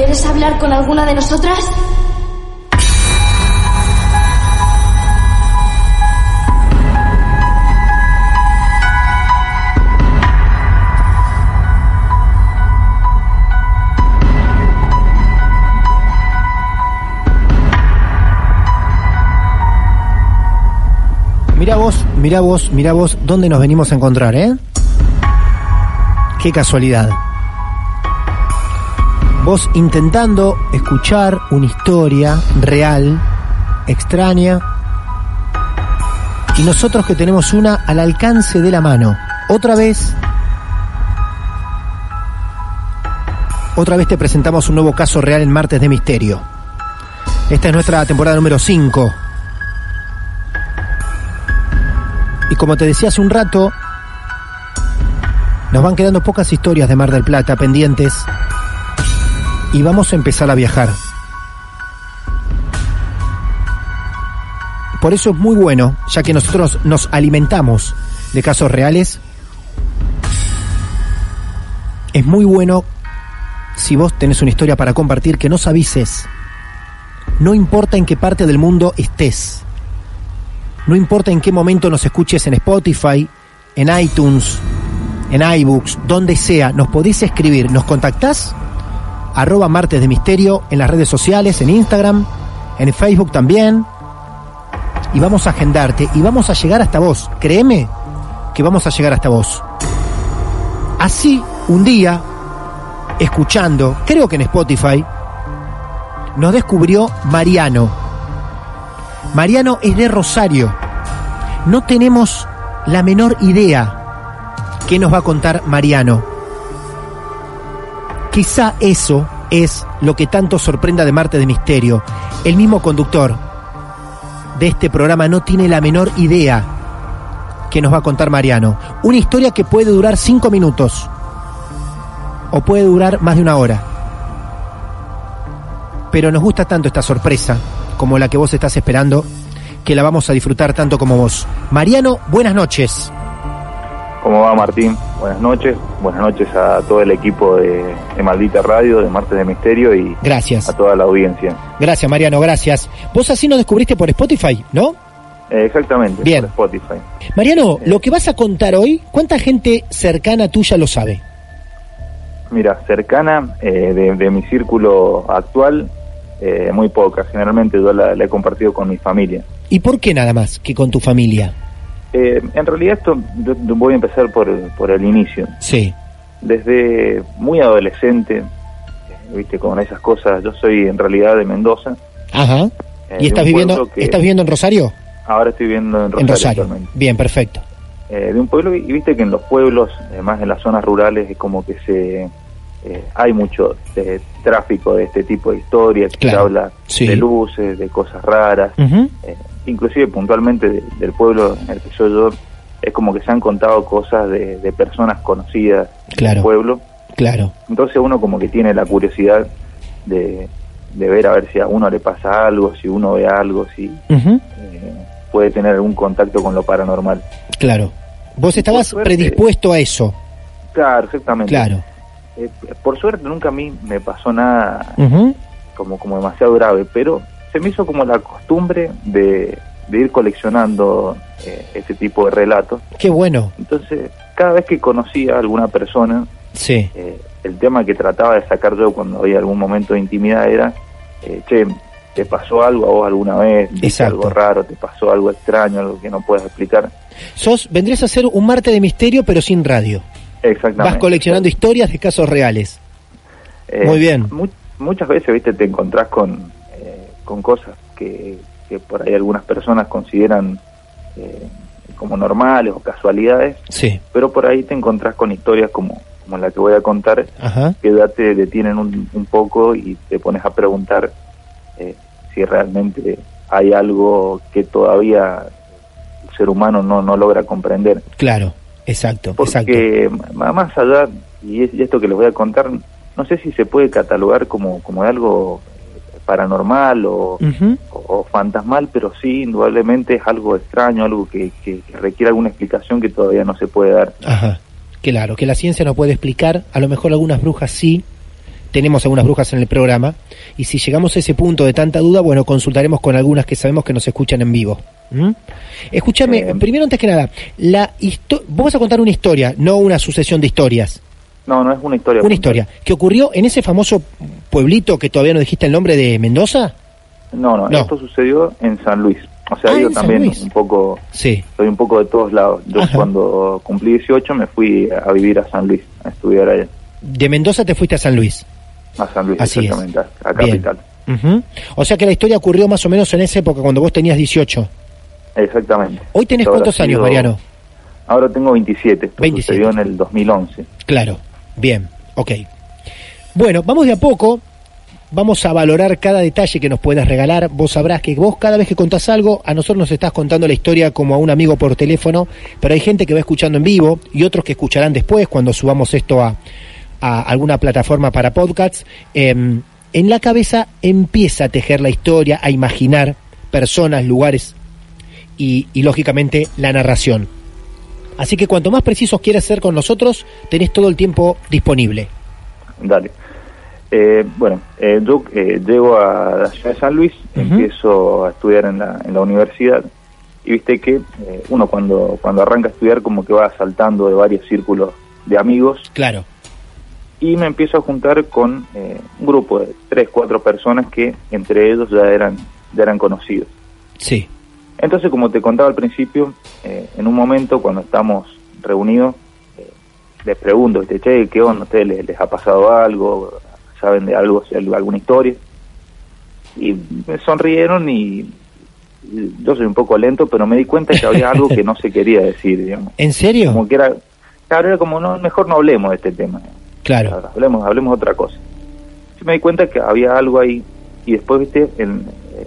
¿Quieres hablar con alguna de nosotras? Mira vos, mira vos, mira vos, ¿dónde nos venimos a encontrar, eh? Qué casualidad. Vos intentando escuchar una historia real, extraña, y nosotros que tenemos una al alcance de la mano. Otra vez, otra vez te presentamos un nuevo caso real en Martes de Misterio. Esta es nuestra temporada número 5. Y como te decía hace un rato, nos van quedando pocas historias de Mar del Plata pendientes y vamos a empezar a viajar. Por eso es muy bueno, ya que nosotros nos alimentamos de casos reales, es muy bueno si vos tenés una historia para compartir que nos avises. No importa en qué parte del mundo estés. No importa en qué momento nos escuches en Spotify, en iTunes, en iBooks, donde sea, nos podés escribir, nos contactás, arroba martes de misterio en las redes sociales, en Instagram, en Facebook también, y vamos a agendarte y vamos a llegar hasta vos, créeme que vamos a llegar hasta vos. Así, un día, escuchando, creo que en Spotify, nos descubrió Mariano. Mariano es de Rosario. No tenemos la menor idea qué nos va a contar Mariano. Quizá eso es lo que tanto sorprenda de Marte de Misterio. El mismo conductor de este programa no tiene la menor idea que nos va a contar Mariano. Una historia que puede durar cinco minutos o puede durar más de una hora. Pero nos gusta tanto esta sorpresa como la que vos estás esperando que la vamos a disfrutar tanto como vos. Mariano, buenas noches. ¿Cómo va Martín? Buenas noches. Buenas noches a todo el equipo de, de Maldita Radio, de Martes de Misterio y Gracias. a toda la audiencia. Gracias, Mariano, gracias. Vos así nos descubriste por Spotify, ¿no? Eh, exactamente, Bien. por Spotify. Mariano, lo que vas a contar hoy, ¿cuánta gente cercana tuya lo sabe? Mira, cercana eh, de, de mi círculo actual, eh, muy poca. Generalmente yo la, la he compartido con mi familia. ¿Y por qué nada más que con tu familia? Eh, en realidad esto yo voy a empezar por, por el inicio. Sí. Desde muy adolescente, eh, viste, con esas cosas, yo soy en realidad de Mendoza. Ajá. eh, ¿Y estás viviendo, que- estás viviendo en Rosario? Ahora estoy viviendo en Rosario, en Rosario. actualmente. Bien, perfecto. Eh, de un pueblo, y viste que en los pueblos, además en las zonas rurales, es como que se eh, hay mucho eh, tráfico de este tipo de historias, que habla sí. de luces, de cosas raras, eh, inclusive puntualmente de- del pueblo en el que soy yo, es como que se han contado cosas de, de personas conocidas Claro. del pueblo, Claro. Entonces uno como que tiene la curiosidad de, de ver a ver si a uno le pasa algo, si uno ve algo, si eh, puede tener algún contacto con lo paranormal. Claro. Vos estabas suerte- predispuesto a eso. Claro, exactamente. Claro. Eh, por suerte nunca a mí me pasó nada como, como demasiado grave, pero se me hizo como la costumbre de, de ir coleccionando eh, este tipo de relatos. Qué bueno. Entonces, cada vez que conocía a alguna persona, Sí. eh, el tema que trataba de sacar yo cuando había algún momento de intimidad era, eh, che, ¿te pasó algo a vos alguna vez? ¿Viste Exacto. algo raro? ¿Te pasó algo extraño? Algo que no puedes explicar? Sos, vendrías a ser un Marte de misterio, pero sin radio. Exactamente. Vas coleccionando historias de casos reales. Eh, Muy bien. mu- muchas veces, viste, te encontrás con, con cosas que, que por ahí algunas personas consideran eh, como normales o casualidades, Sí. pero por ahí te encontrás con historias como, como la que voy a contar, Ajá. que ya te detienen un, un poco y te pones a preguntar eh, si realmente hay algo que todavía el ser humano no, no logra comprender. Claro. Exacto. Exacto. Porque m- más allá, y, es- y esto que les voy a contar, no sé si se puede catalogar como, como algo paranormal o, Ujú. o- o fantasmal, pero sí, indudablemente es algo extraño, algo que, que- que requiere alguna explicación que todavía no se puede dar. Ajá. Claro, que la ciencia no puede explicar, a lo mejor algunas brujas sí, tenemos algunas brujas en el programa, y si llegamos a ese punto de tanta duda, bueno, consultaremos con algunas que sabemos que nos escuchan en vivo. ¿Mm? Escúchame, Eh, primero antes que nada, la vos vas a contar una historia, no una sucesión de historias, No, no es una historia. una historia que ocurrió en ese famoso pueblito que todavía no dijiste el nombre de Mendoza. No, no, No. esto sucedió en San Luis. O sea, Ah, yo también un poco, Sí, soy un poco de todos lados. Yo Ajá. cuando cumplí 18 me fui a vivir a San Luis, a estudiar allá, de Mendoza te fuiste a San Luis. a San Luis, Así es. exactamente, a, a. Capital. Ujú. O sea que la historia ocurrió más o menos en esa época, cuando vos tenías 18. Exactamente. Hoy tenés cuántos años, sido- Mariano? Ahora tengo 27. Esto 27. sucedió en el 2011. Claro, bien, ok. Bueno, vamos de a poco, vamos a valorar cada detalle que nos puedas regalar. Vos sabrás que vos cada vez que contás algo, a nosotros nos estás contando la historia como a un amigo por teléfono, pero hay gente que va escuchando en vivo y otros que escucharán después cuando subamos esto a, alguna plataforma para podcasts. Em, en la cabeza empieza a tejer la historia, a imaginar personas, lugares y, y lógicamente la narración. Así que cuanto más precisos quieras ser con nosotros, tenés todo el tiempo disponible. Dale. Eh, bueno, eh, yo eh, llego a la ciudad de San Luis, empiezo a estudiar en la, en la universidad y viste que eh, uno cuando, cuando arranca a estudiar como que va saltando de varios círculos de amigos Claro. y me empiezo a juntar con eh, un grupo de tres, cuatro personas que entre ellos ya eran, ya eran conocidos. Sí. Entonces, como te contaba al principio, eh, en un momento cuando estamos reunidos, les pregunto, ¿viste? che, ¿qué onda? ¿A ustedes les, les ha pasado algo? ¿Saben de algo, alguna historia? Y me sonrieron y, yo soy un poco lento, pero me di cuenta que había algo que no se quería decir, digamos. ¿En serio? Como que era, claro, era como, no, mejor no hablemos de este tema. Claro. Hablemos, hablemos de otra cosa. Sí me di cuenta que había algo ahí y después, viste, en, eh,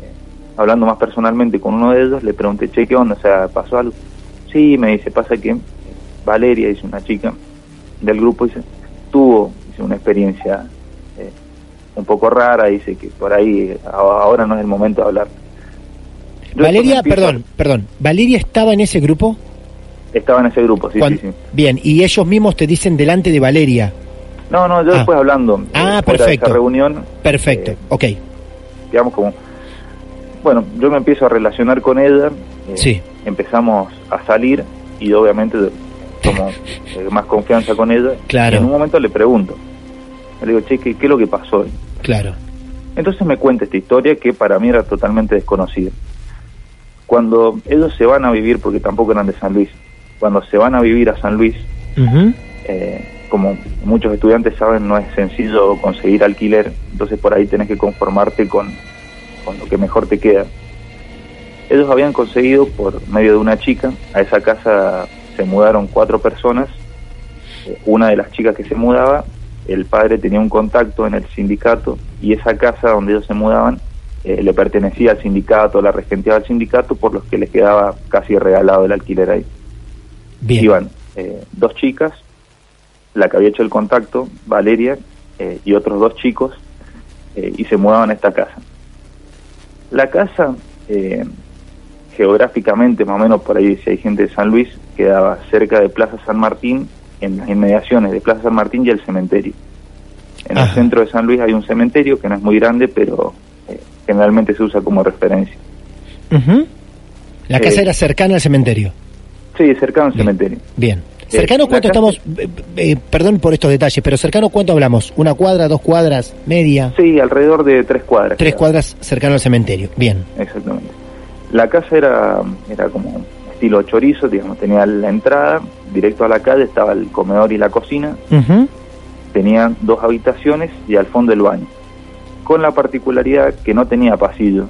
hablando más personalmente con uno de ellos, le pregunté, che, ¿qué onda? O sea, ¿pasó algo? Sí, me dice, pasa que Valeria, dice una chica del grupo, dice, tuvo dice, una experiencia eh, un poco rara, dice que por ahí eh, ahora no es el momento de hablar. Yo Valeria, empiezo- perdón, perdón. ¿Valeria estaba en ese grupo? Estaba en ese grupo, sí, sí, sí. Bien, y ellos mismos te dicen delante de Valeria. No, no, yo Ah. después hablando eh, Ah, de perfecto. esa reunión, Perfecto, Eh, ok. digamos como bueno yo me empiezo a relacionar con ella eh, Sí. empezamos a salir y obviamente como eh, más confianza con ella Claro. y en un momento le pregunto le digo che ¿qué, qué es lo que pasó Claro. entonces me cuenta esta historia que para mí era totalmente desconocida cuando ellos se van a vivir porque tampoco eran de San Luis cuando se van a vivir a San Luis eh, como muchos estudiantes saben, no es sencillo conseguir alquiler, entonces por ahí tenés que conformarte con, con lo que mejor te queda. Ellos habían conseguido por medio de una chica, a esa casa se mudaron cuatro personas, una de las chicas que se mudaba, el padre tenía un contacto en el sindicato y esa casa donde ellos se mudaban eh, le pertenecía al sindicato, la regenteaba al sindicato, por los que les quedaba casi regalado el alquiler ahí Bien. iban eh, dos chicas la que había hecho el contacto, Valeria, eh, y otros dos chicos, eh, y se mudaban a esta casa. La casa, eh, geográficamente, más o menos por ahí, si hay gente de San Luis, quedaba cerca de Plaza San Martín, en las inmediaciones de Plaza San Martín y el cementerio. En el centro de San Luis hay un cementerio que no es muy grande, pero eh, generalmente se usa como referencia. Ujú. La casa Eh, era cercana al cementerio. Sí, cercano al Bien. cementerio. Bien. ¿Cercano la cuánto casa- estamos? eh, eh, perdón por estos detalles, pero cercano cuánto hablamos? ¿Una cuadra, dos cuadras, media? Sí, alrededor de tres cuadras. Tres cuadras cercano al cementerio. Bien. Exactamente. La casa era, era como estilo chorizo, digamos, tenía la entrada, directo a la calle estaba el comedor y la cocina, Ujú. tenían dos habitaciones y al fondo el baño, con la particularidad que no tenía pasillo,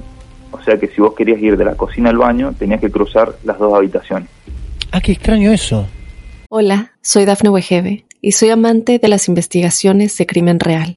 o sea que si vos querías ir de la cocina al baño, tenías que cruzar las dos habitaciones. Ah, qué extraño eso. Hola, soy Dafne Wegebe y soy amante de las investigaciones de crimen real.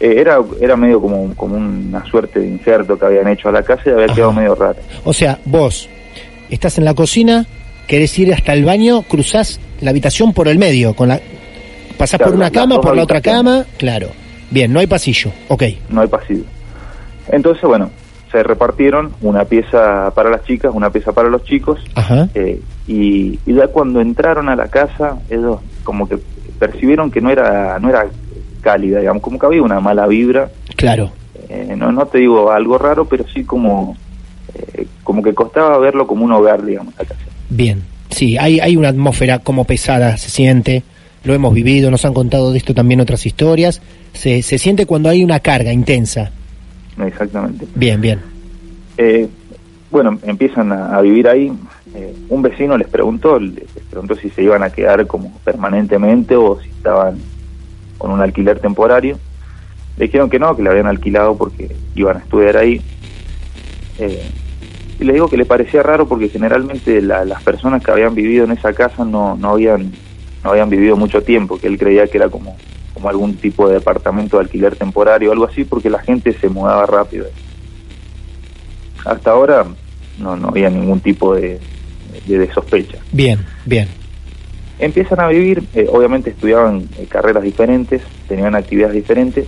Eh, era, era medio como, como una suerte de injerto que habían hecho a la casa y había Ajá. quedado medio raro. O sea, vos estás en la cocina, querés ir hasta el baño, cruzás la habitación por el medio, con la pasás Claro, por una cama, por la otra cama, claro. Bien, no hay pasillo. Ok. no hay pasillo. Entonces, bueno, se repartieron una pieza para las chicas, una pieza para los chicos, Ajá. eh, y, y ya cuando entraron a la casa, ellos como que percibieron que no era, no era cálida, digamos, como que había una mala vibra, Claro. eh, no, no te digo algo raro, pero sí como, eh, como que costaba verlo como un hogar, digamos, la casa. Bien. Sí, hay, hay una atmósfera como pesada, se siente. Lo hemos vivido, nos han contado de esto también otras historias. Se, se siente cuando hay una carga intensa. Exactamente. Bien, bien. Eh, bueno, empiezan a, a vivir ahí. Eh, un vecino les preguntó, les preguntó si se iban a quedar como permanentemente o si estaban con un alquiler temporario. Le dijeron que no, que le habían alquilado porque iban a estudiar ahí. Eh, y le digo que le parecía raro porque generalmente la- las personas que habían vivido en esa casa no, no habían no habían vivido mucho tiempo, que él creía que era como, como algún tipo de departamento de alquiler temporario o algo así, porque la gente se mudaba rápido. Hasta ahora no, no había ningún tipo de, de- de sospecha. Bien, bien. Empiezan a vivir, eh, obviamente estudiaban eh, carreras diferentes, tenían actividades diferentes,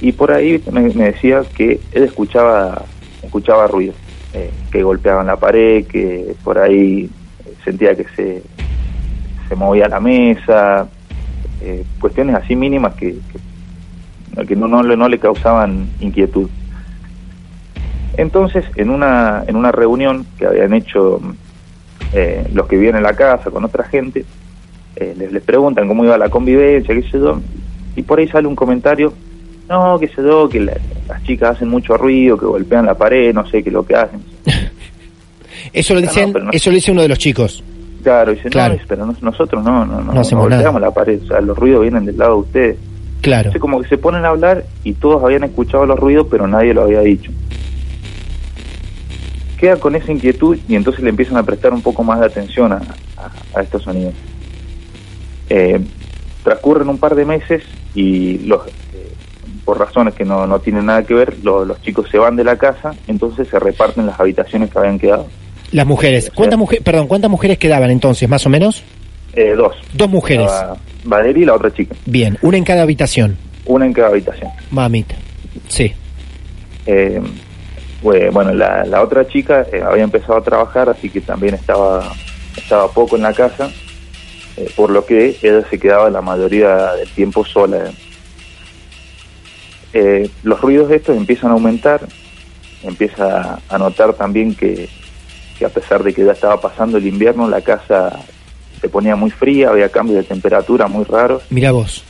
y por ahí me, decía que él escuchaba, escuchaba ruido, eh, que golpeaban la pared, que por ahí sentía que se, se movía la mesa, cuestiones así mínimas que, que, que no, no, no le causaban inquietud. Entonces, en una, en una reunión que habían hecho eh, los que viven en la casa con otra gente, eh, les, les preguntan cómo iba la convivencia, qué sé yo, y por ahí sale un comentario, no, qué sé yo, que la- las chicas hacen mucho ruido, que golpean la pared, no sé qué es lo que hacen. Eso lo Ah, no, dicen, no- eso lo dice uno de los chicos. Claro, dice, Claro. no, pero nos- nosotros no, no, no, No golpeamos la pared, o sea, los ruidos vienen del lado de ustedes. Claro. Entonces como que se ponen a hablar y todos habían escuchado los ruidos, pero nadie lo había dicho. Queda con esa inquietud y entonces le empiezan a prestar un poco más de atención a, a- a estos sonidos. Eh, transcurren un par de meses y los, eh, por razones que no, no tienen nada que ver, lo- los chicos se van de la casa, entonces se reparten las habitaciones que habían quedado. Las mujeres. ¿Cuántas mujeres, perdón, cuántas mujeres quedaban entonces, más o menos? Eh, dos. Dos mujeres. Estaba Valeria y la otra chica, Bien, una en cada habitación. una en cada habitación. Mamita. Sí. Eh, bue- bueno, la, la otra chica eh, había empezado a trabajar, así que también estaba, estaba poco en la casa, eh, por lo que ella se quedaba la mayoría del tiempo sola. Eh, los ruidos estos empiezan a aumentar, empieza a notar también que, que a pesar de que ya estaba pasando el invierno, la casa se ponía muy fría, había cambios de temperatura muy raros Mira vos.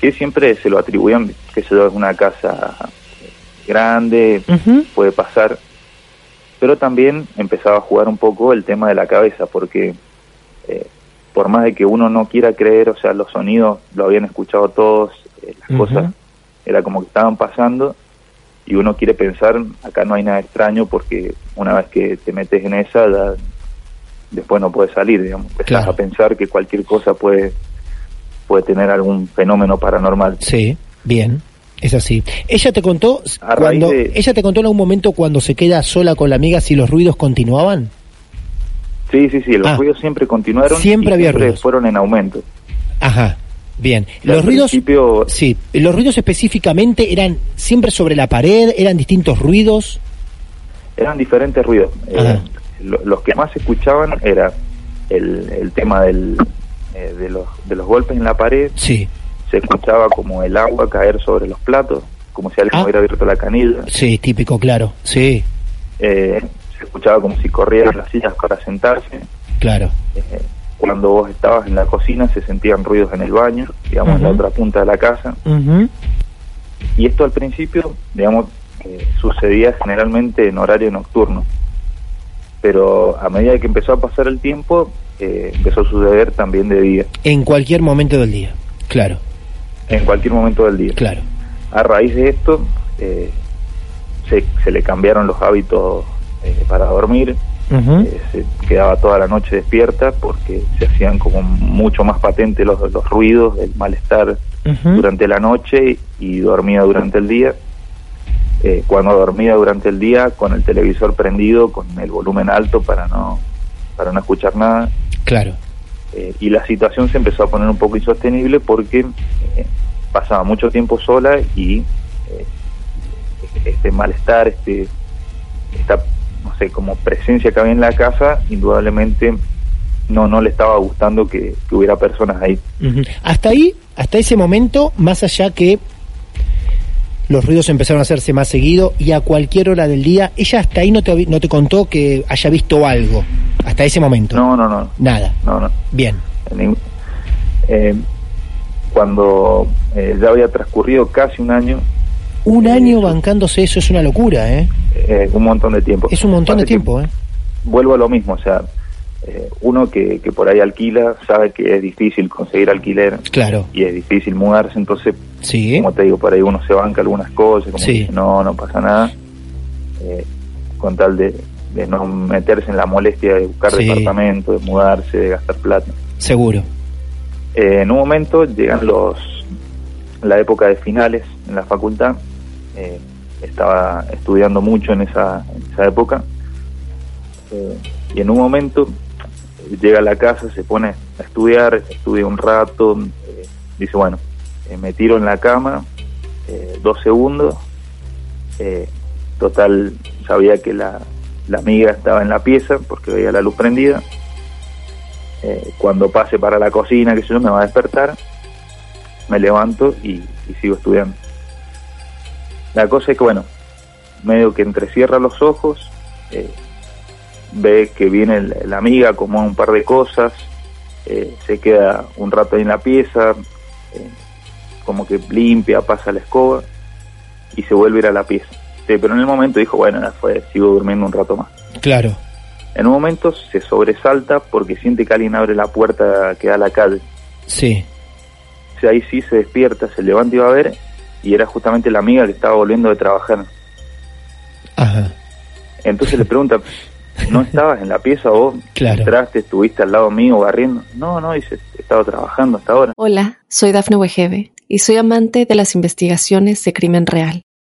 que siempre se lo atribuían, que se es una casa grande, puede pasar, pero también empezaba a jugar un poco el tema de la cabeza, porque eh, por más de que uno no quiera creer, o sea, los sonidos lo habían escuchado todos, eh, las cosas era como que estaban pasando y uno quiere pensar, acá no hay nada extraño porque una vez que te metes en esa, ya después no puedes salir, digamos. Empezás Claro. a pensar que cualquier cosa puede, puede tener algún fenómeno paranormal. Sí, bien. Es así. Ella te contó A cuando de- ella te contó en algún momento cuando se queda sola con la amiga si los ruidos continuaban. Sí, sí, sí, los Ah. ruidos siempre continuaron. Siempre había siempre ruidos. fueron en aumento. Ajá. Bien. Los al ruidos principio Sí, los ruidos específicamente eran siempre sobre la pared, eran distintos ruidos. eran diferentes ruidos. Eh, los que más escuchaban era el, el tema del, eh, de, los, de los golpes en la pared, Sí, se escuchaba como el agua caer sobre los platos, como si alguien Ah. hubiera abierto la canilla, sí, típico, claro. Sí, Eh, se escuchaba como si corrieran las sillas para sentarse, claro. Eh, cuando vos estabas en la cocina se sentían ruidos en el baño, digamos, en la otra punta de la casa, y esto al principio, digamos, eh, sucedía generalmente en horario nocturno, pero a medida que empezó a pasar el tiempo, eh, empezó a suceder también de día, En cualquier momento del día. Claro, en cualquier momento del día. claro. A raíz de esto, eh, se, se le cambiaron los hábitos eh, para dormir, eh, se quedaba toda la noche despierta porque se hacían como mucho más patentes los, los ruidos, el malestar durante la noche y dormía durante el día. Eh, cuando dormía durante el día con el televisor prendido, con el volumen alto para no para no escuchar nada Claro. Y la situación se empezó a poner un poco insostenible porque eh, pasaba mucho tiempo sola y eh, este malestar, este esta no sé como presencia que había en la casa, indudablemente no no le estaba gustando que, hubiera personas ahí. Hasta ahí, hasta ese momento, más allá que los ruidos empezaron a hacerse más seguido y a cualquier hora del día, ella hasta ahí no te, no te contó que haya visto algo. Hasta ese momento. No, no, no, Nada. no, no. Bien. Eh, cuando eh, ya había transcurrido casi un año, Un Eh, año bancándose eso es una locura, ¿eh? eh, un montón de tiempo. Es un montón de tiempo, ¿eh? Vuelvo a lo mismo, o sea, uno que, que por ahí alquila sabe que es difícil conseguir alquiler Claro. y es difícil mudarse, entonces, Sí. como te digo, por ahí uno se banca algunas cosas, como Sí. que no, no pasa nada, con tal de, de no meterse en la molestia de buscar Sí. departamento, de mudarse, de gastar plata. Seguro. Eh, en un momento llegan los la época de finales en la facultad eh, estaba estudiando mucho en esa, en esa época eh, y en un momento llega a la casa se pone a estudiar estudia un rato dice bueno me tiro en la cama dos segundos total sabía que la, la amiga estaba en la pieza porque veía la luz prendida eh, cuando pase para la cocina, que yo, me va a despertar, me levanto y, sigo estudiando. La cosa es que, bueno, medio que entrecierra los ojos, eh, ve que viene la amiga, como un par de cosas, eh, se queda un rato ahí en la pieza, como que limpia, pasa la escoba y se vuelve a ir a la pieza. Sí, pero en el momento dijo, bueno, ya fue, sigo durmiendo un rato más. Claro. En un momento se sobresalta porque siente que alguien abre la puerta que da a la calle. Sí. O sea, ahí sí se despierta, se levanta y va a ver, y era justamente la amiga que estaba volviendo de trabajar. Ajá. Entonces le pregunta, ¿no estabas en la pieza vos? Claro. ¿Entraste, estuviste al lado mío barriendo? No, no, dice, he estado trabajando hasta ahora. Hola, soy Dafne Wegebe y soy amante de las investigaciones de crimen real.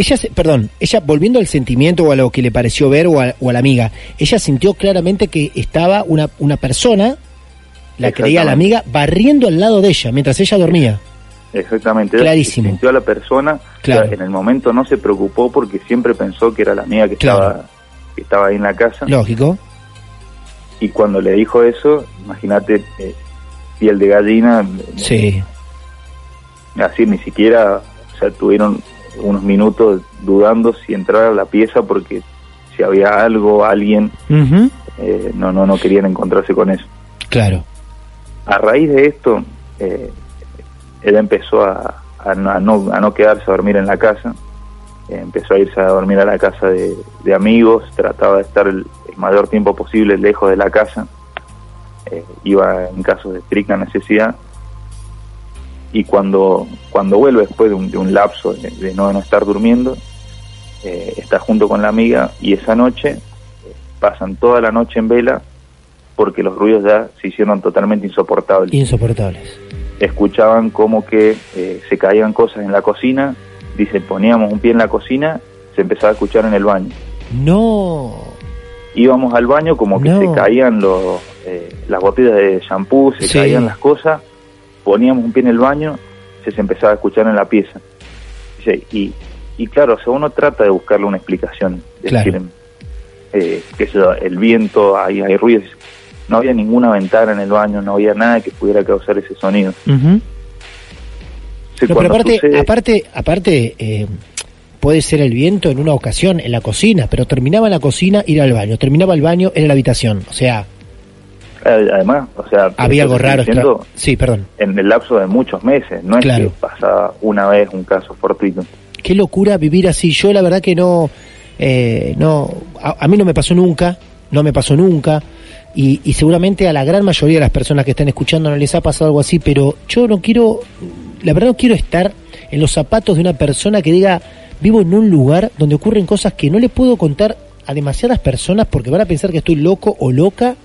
Ella, se- perdón, ella volviendo al sentimiento o a lo que le pareció ver o a, o a la amiga, ella sintió claramente que estaba una, una persona, la creía la amiga, barriendo al lado de ella mientras ella dormía. Exactamente. Clarísimo. Sintió a la persona, Claro. o sea, en el momento no se preocupó porque siempre pensó que era la amiga que, Claro. estaba, que estaba ahí en la casa. Lógico. Y cuando le dijo eso, imagínate, eh, piel de gallina, Sí. así ni siquiera, o sea, tuvieron unos minutos dudando si entrar a la pieza porque si había algo, alguien, eh, no, no, no querían encontrarse con eso. Claro. A raíz de esto, eh, él empezó a, a no, a no- quedarse a dormir en la casa, Eh, empezó a irse a dormir a la casa de, de amigos, trataba de estar el, el mayor tiempo posible lejos de la casa, Eh, iba en casos de estricta necesidad, y cuando, cuando vuelve después de un, de un lapso de, de no, no estar durmiendo, eh, está junto con la amiga y esa noche eh, pasan toda la noche en vela porque los ruidos ya se hicieron totalmente insoportables. Insoportables. Escuchaban como que eh, se caían cosas en la cocina, dice, poníamos un pie en la cocina, se empezaba a escuchar en el baño. No. Íbamos al baño como que No. se caían los, eh, las botellas de shampoo, se Sí. caían las cosas, poníamos un pie en el baño, se, se empezaba a escuchar en la pieza. Y, y claro, o sea, uno trata de buscarle una explicación, Claro. decir, eh, sé yo, el viento, hay, hay ruidos. No había ninguna ventana en el baño, no había nada que pudiera causar ese sonido. Ujú. Sí, No, pero aparte, sucede- aparte, aparte eh, puede ser el viento en una ocasión en la cocina, pero terminaba la cocina, ir al baño, terminaba el baño, en la habitación. O sea, además, o sea, había algo raro. Sí, perdón. en el lapso de muchos meses, no es que pasaba una vez un caso fortuito. Qué locura vivir así. Yo la verdad que no, eh, no, a, a mí no me pasó nunca, no me pasó nunca. Y, y seguramente a la gran mayoría de las personas que están escuchando no les ha pasado algo así, pero yo no quiero, la verdad no quiero estar en los zapatos de una persona que diga, vivo en un lugar donde ocurren cosas que no le puedo contar a demasiadas personas porque van a pensar que estoy loco o loca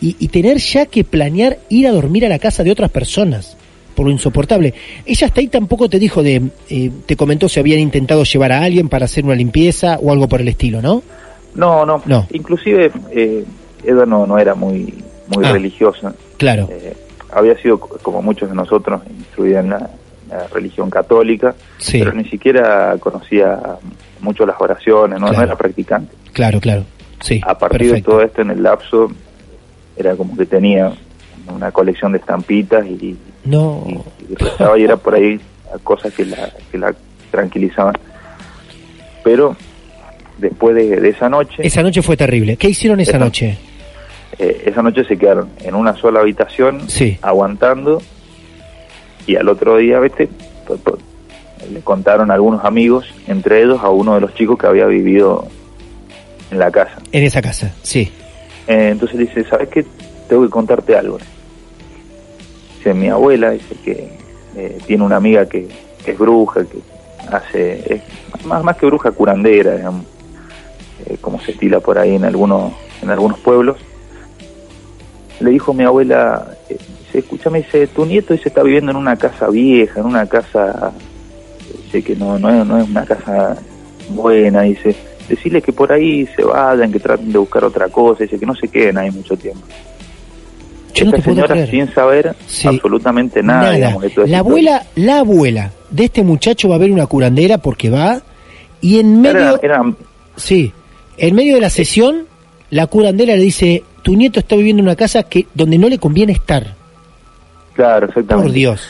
y, y tener ya que planear ir a dormir a la casa de otras personas por lo insoportable. Ella hasta ahí tampoco te dijo de, eh, te comentó si habían intentado llevar a alguien para hacer una limpieza o algo por el estilo, ¿no? No, no, No. inclusive eh, no, no era muy, muy Ah. religiosa. Claro, Eh, había sido, co- como muchos de nosotros, instruida en la, la religión católica, sí, pero ni siquiera conocía mucho las oraciones, no, no era practicante. claro, claro. Sí, A partir perfecto. de todo esto, en el lapso, era como que tenía una colección de estampitas y, No, y, y rezaba y era por ahí a cosas que la, que la tranquilizaban. Pero después de, de esa noche, esa noche fue terrible. ¿Qué hicieron esa Esa- noche? eh, esa noche se quedaron en una sola habitación, Sí. aguantando, y al otro día, ¿viste? Pues, le contaron algunos amigos, entre ellos a uno de los chicos que había vivido en la casa. En esa casa, sí. Eh, entonces dice, ¿sabes qué? Tengo que contarte algo. Dice, mi abuela dice que eh, tiene una amiga que, es bruja, que hace, es más, más que bruja, curandera, digamos, eh, como se estila por ahí en algunos, en algunos pueblos. Le dijo mi abuela, eh, dice, escúchame, dice, tu nieto dice, está viviendo en una casa vieja, en una casa, dice que no, no, no es una casa buena, dice, decirle que por ahí se vayan, que traten de buscar otra cosa, dice que no se queden ahí mucho tiempo. Yo no Esta puedo señora sin saber Sí. absolutamente nada, digamos, de La historia. abuela, la abuela de este muchacho va a ver una curandera porque va y en medio, Era- era- sí, en medio de la sesión, la curandera le dice, tu nieto está viviendo en una casa que donde no le conviene estar. claro, exactamente. Por Dios.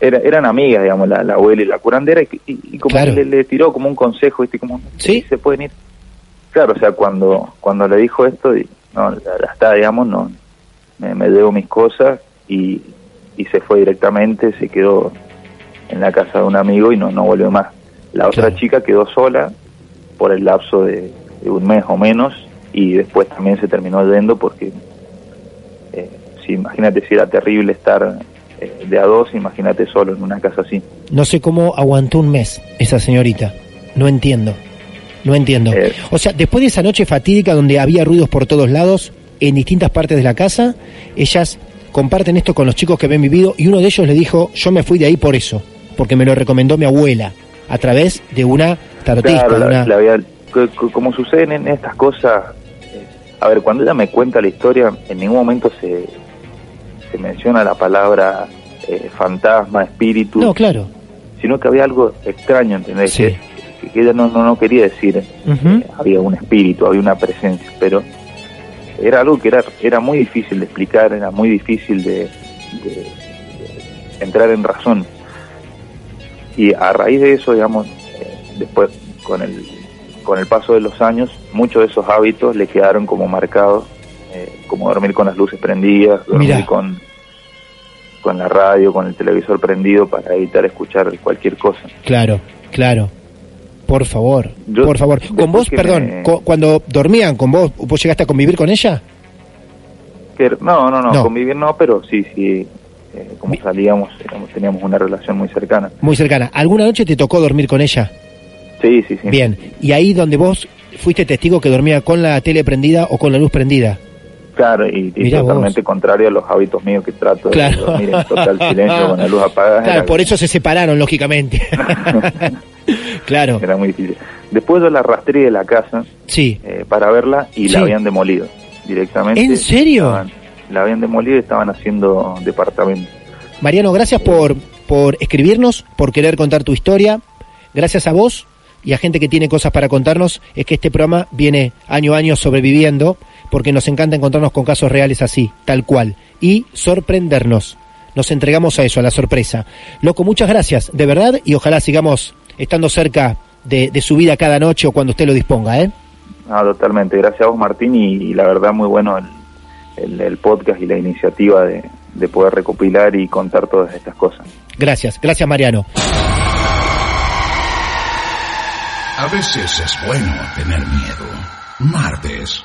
Era- eran amigas, digamos, la, la abuela y la curandera, y, y- y como Claro. le, le tiró como un consejo, ¿viste? Como, Sí. se pueden ir. Claro, o sea, cuando cuando le dijo esto, y, no, ya está, digamos, no me, me debo mis cosas y, y se fue directamente, se quedó en la casa de un amigo y no, no volvió más. La otra Claro. chica quedó sola por el lapso de, de un mes o menos y después también se terminó yendo porque, eh, si imagínate si era terrible estar de a dos, imagínate solo en una casa así. No sé cómo aguantó un mes esa señorita. No entiendo. No entiendo. Eh. O sea, después de esa noche fatídica donde había ruidos por todos lados, en distintas partes de la casa, ellas comparten esto con los chicos que habían vivido y uno de ellos le dijo, yo me fui de ahí por eso, porque me lo recomendó mi abuela, a través de una tarotista, Claro, de la- una... la como suceden en estas cosas, eh, a ver, cuando ella me cuenta la historia, en ningún momento se, se menciona la palabra eh, fantasma, espíritu, No, claro. sino que había algo extraño, ¿entendés? Sí. Que, que ella no, no, no quería decir, eh, había un espíritu, había una presencia, pero era algo que era, era muy difícil de explicar, era muy difícil de, de- de entrar en razón. Y a raíz de eso, digamos, eh, después con el, con el paso de los años, muchos de esos hábitos le quedaron como marcados, eh, como dormir con las luces prendidas, dormir Mirá. con, con la radio, con el televisor prendido para evitar escuchar cualquier cosa. Claro, claro. Por favor, Yo- por favor. Con vos, perdón, me- cu- cuando dormían con vos, ¿vos llegaste a convivir con ella? Que- no, no, no, No. convivir no, pero sí, sí, eh, como salíamos, éramos- teníamos una relación muy cercana. Muy cercana. ¿Alguna noche te tocó dormir con ella? Sí, sí, sí. Bien. ¿Y ahí donde vos fuiste testigo que dormía con la tele prendida o con la luz prendida? Y, totalmente contrario a los hábitos míos que trato Claro. de dormir en total silencio con la luz apagada. Claro, por eso se separaron, lógicamente. claro, Era muy difícil. Después yo la arrastré de la casa sí. eh, para verla y Sí. la habían demolido directamente. ¿En serio? Estaban- la habían demolido y estaban haciendo departamento. Mariano, gracias por, por escribirnos, por querer contar tu historia. Gracias a vos y a gente que tiene cosas para contarnos, es que este programa viene año a año sobreviviendo, porque nos encanta encontrarnos con casos reales así, tal cual, y sorprendernos. Nos entregamos a eso, a la sorpresa. Loco, muchas gracias, de verdad, y ojalá sigamos estando cerca de, de su vida cada noche o cuando usted lo disponga, ¿eh? Ah, totalmente. Gracias a vos, Martín, y, y la verdad muy bueno el, el- el podcast y la iniciativa de, de poder recopilar y contar todas estas cosas. Gracias, gracias Mariano. A veces es bueno tener miedo. Martes